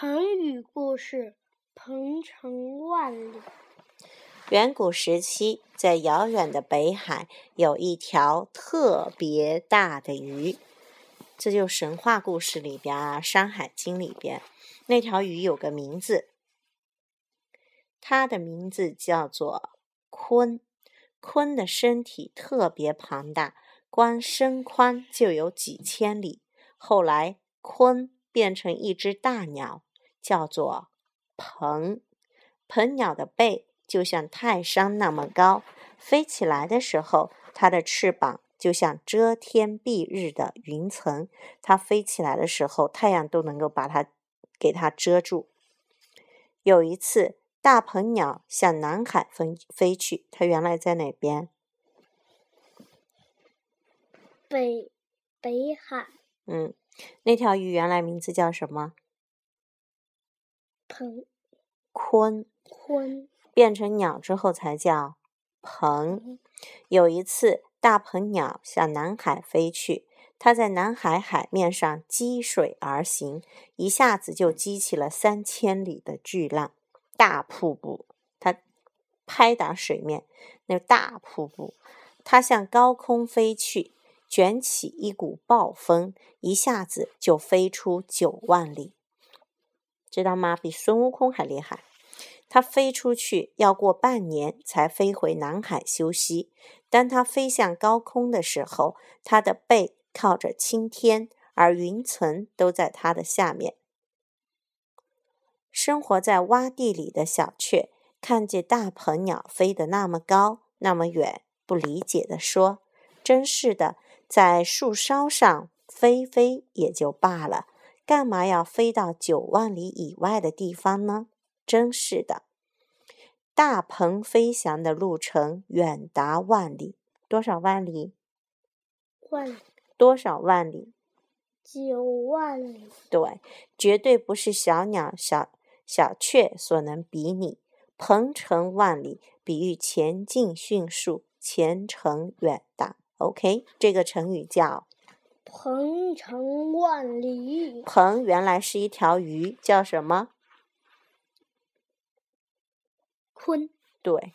成语故事：鹏程万里。远古时期，在遥远的北海，有一条特别大的鱼。这就神话故事里边啊，《山海经》里边，那条鱼有个名字，它的名字叫做鲲。鲲的身体特别庞大，光身宽就有几千里。后来，鲲变成一只大鸟。叫做鹏，鹏鸟的背就像泰山那么高，飞起来的时候，它的翅膀就像遮天蔽日的云层。它飞起来的时候，太阳都能够把它给它遮住。有一次，大鹏鸟向南海飞飞去，它原来在哪边？北北海。嗯，那条鱼原来名字叫什么？鹏，鲲，鲲变成鸟之后才叫鹏。有一次，大鹏鸟向南海飞去，它在南海海面上积水而行，一下子就激起了三千里的巨浪，大瀑布。它拍打水面，那大瀑布，它向高空飞去，卷起一股暴风，一下子就飞出九万里。知道吗？比孙悟空还厉害。它飞出去要过半年才飞回南海休息。当它飞向高空的时候，它的背靠着青天，而云层都在它的下面。生活在洼地里的小雀看见大鹏鸟飞得那么高、那么远，不理解地说：“真是的，在树梢上飞飞也就罢了。”干嘛要飞到九万里以外的地方呢？真是的，大鹏飞翔的路程远达万里，多少万里？万多少万里？九万里。对，绝对不是小鸟、小小雀所能比拟。鹏程万里，比喻前进迅速，前程远大。OK，这个成语叫。鹏程万里。鹏原来是一条鱼，叫什么？鲲。对。